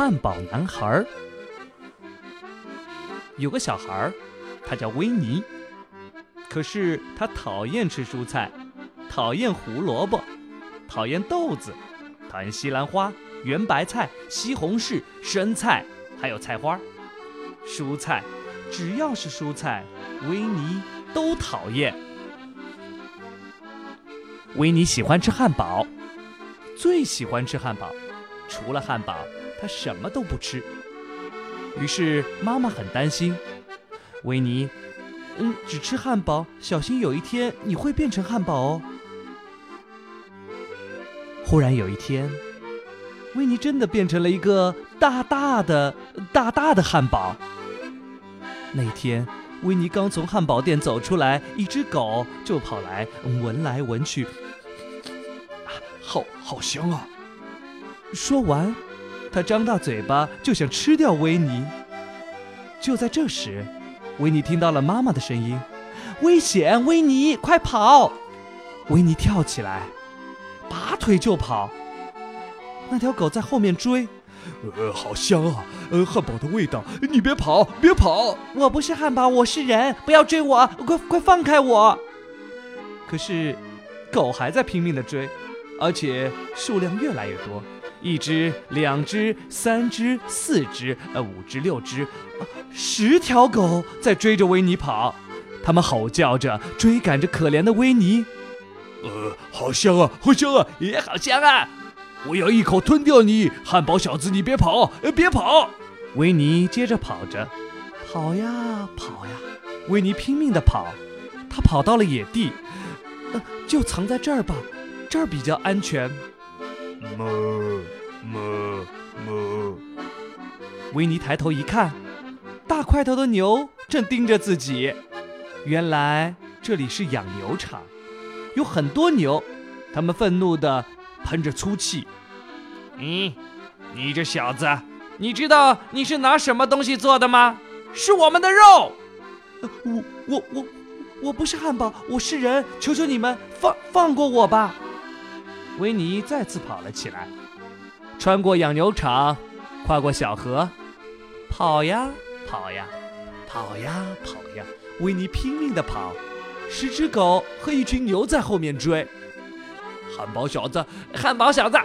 汉堡男孩儿。有个小孩儿，他叫维尼，可是他讨厌吃蔬菜，讨厌胡萝卜，讨厌豆子，讨厌西兰花、圆白菜、西红柿、生菜，还有菜花。蔬菜，只要是蔬菜，维尼都讨厌。维尼喜欢吃汉堡，最喜欢吃汉堡，除了汉堡，他什么都不吃。于是妈妈很担心，维尼，嗯，只吃汉堡，小心有一天你会变成汉堡哦。忽然有一天，维尼真的变成了一个大大的、大大的汉堡。那天，维尼刚从汉堡店走出来，一只狗就跑来闻来闻去，好好香啊！说完。他张大嘴巴就想吃掉维尼。就在这时，维尼听到了妈妈的声音：“危险，维尼，快跑！”维尼跳起来，拔腿就跑。那条狗在后面追，呃，好香啊！呃，汉堡的味道，你别跑，别跑！我不是汉堡，我是人，不要追我，快快放开我！可是，狗还在拼命的追，而且数量越来越多。一只、两只、三只、四只，呃，五只、六只，十条狗在追着维尼跑，它们吼叫着追赶着可怜的维尼。呃，好香啊，好香啊，也好香啊！我要一口吞掉你，汉堡小子，你别跑，呃别跑！维尼接着跑着，跑呀跑呀，维尼拼命地跑，他跑到了野地，呃，就藏在这儿吧，这儿比较安全。哞哞哞！维尼抬头一看，大块头的牛正盯着自己。原来这里是养牛场，有很多牛，它们愤怒地喷着粗气。你，你这小子，你知道你是拿什么东西做的吗？是我们的肉。我我我我不是汉堡，我是人，求求你们放放过我吧！维尼再次跑了起来，穿过养牛场，跨过小河，跑呀跑呀，跑呀跑呀。维尼拼命地跑，十只狗和一群牛在后面追。汉堡小子，汉堡小子，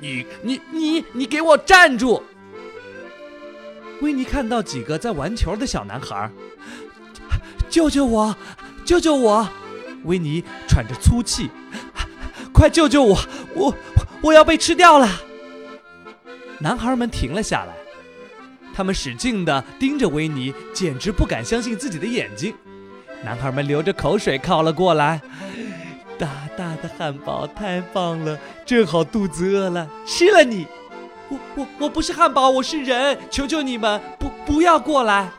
你你你你给我站住！维尼看到几个在玩球的小男孩，救救我，救救我！维尼喘着粗气。快救救我！我我要被吃掉了！男孩们停了下来，他们使劲地盯着维尼，简直不敢相信自己的眼睛。男孩们流着口水靠了过来。大大的汉堡太棒了，正好肚子饿了，吃了你！我我我不是汉堡，我是人！求求你们，不不要过来！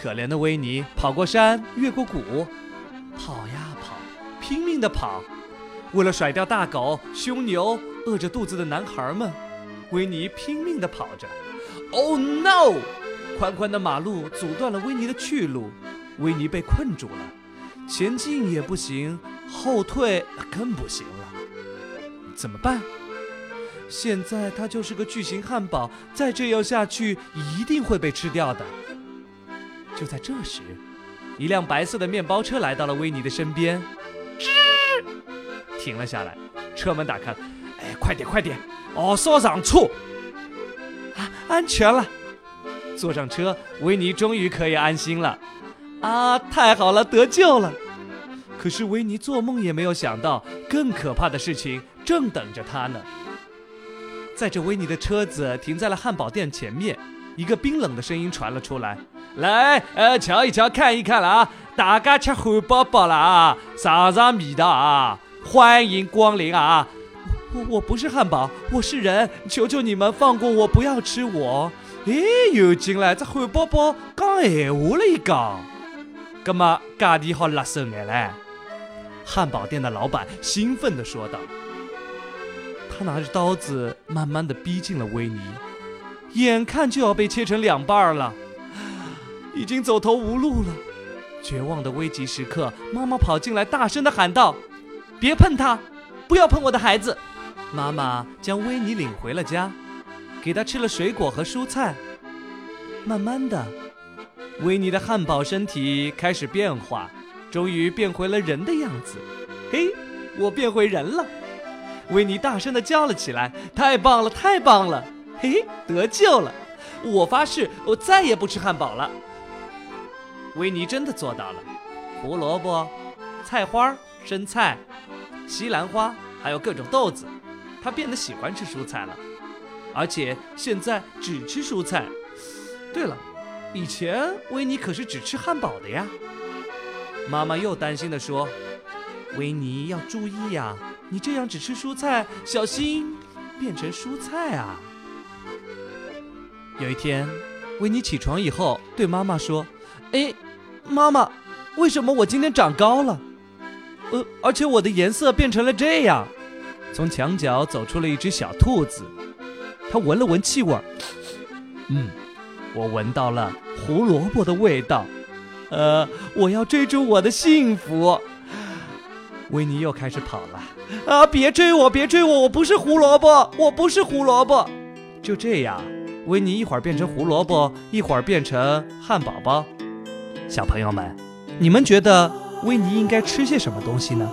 可怜的维尼跑过山，越过谷，跑呀跑，拼命地跑。为了甩掉大狗、凶牛、饿着肚子的男孩们，维尼拼命地跑着。Oh no！宽宽的马路阻断了维尼的去路，维尼被困住了，前进也不行，后退更不行了。怎么办？现在他就是个巨型汉堡，再这样下去一定会被吃掉的。就在这时，一辆白色的面包车来到了维尼的身边。停了下来，车门打开了。哎，快点，快点！哦，稍上车。啊，安全了。坐上车，维尼终于可以安心了。啊，太好了，得救了。可是维尼做梦也没有想到，更可怕的事情正等着他呢。在这维尼的车子停在了汉堡店前面，一个冰冷的声音传了出来：“来，呃，瞧一瞧，看一看了啊！大家吃汉堡包了啊，尝尝味道啊！”欢迎光临啊！我我不是汉堡，我是人，求求你们放过我，不要吃我！哎，又进来这汉堡包讲闲话了一讲，那么价钿好辣手眼嘞！汉堡店的老板兴奋地说道。他拿着刀子，慢慢地逼近了威尼，眼看就要被切成两半了，已经走投无路了。绝望的危急时刻，妈妈跑进来，大声地喊道。别碰他，不要碰我的孩子！妈妈将维尼领回了家。给他吃了水果和蔬菜。慢慢的，维尼的汉堡身体开始变化，终于变回了人的样子。嘿，我变回人了！维尼大声的叫了起来：“太棒了，太棒了！嘿嘿，得救了！我发誓，我再也不吃汉堡了。”维尼真的做到了。胡萝卜、菜花、生菜、西兰花，还有各种豆子，他变得喜欢吃蔬菜了，而且现在只吃蔬菜。对了，以前维尼可是只吃汉堡的呀。妈妈又担心地说：“维尼要注意呀，你这样只吃蔬菜，小心变成蔬菜啊。”有一天，维尼起床以后对妈妈说：“哎，妈妈，为什么我今天长高了？呃，而且我的颜色变成了这样。”从墙角走出了一只小兔子，它闻了闻气味，嗯。我闻到了胡萝卜的味道，呃，我要追逐我的幸福。维尼又开始跑了，啊，别追我，别追我，我不是胡萝卜，我不是胡萝卜。就这样，维尼一会儿变成胡萝卜，一会儿变成汉堡包。小朋友们，你们觉得维尼应该吃些什么东西呢？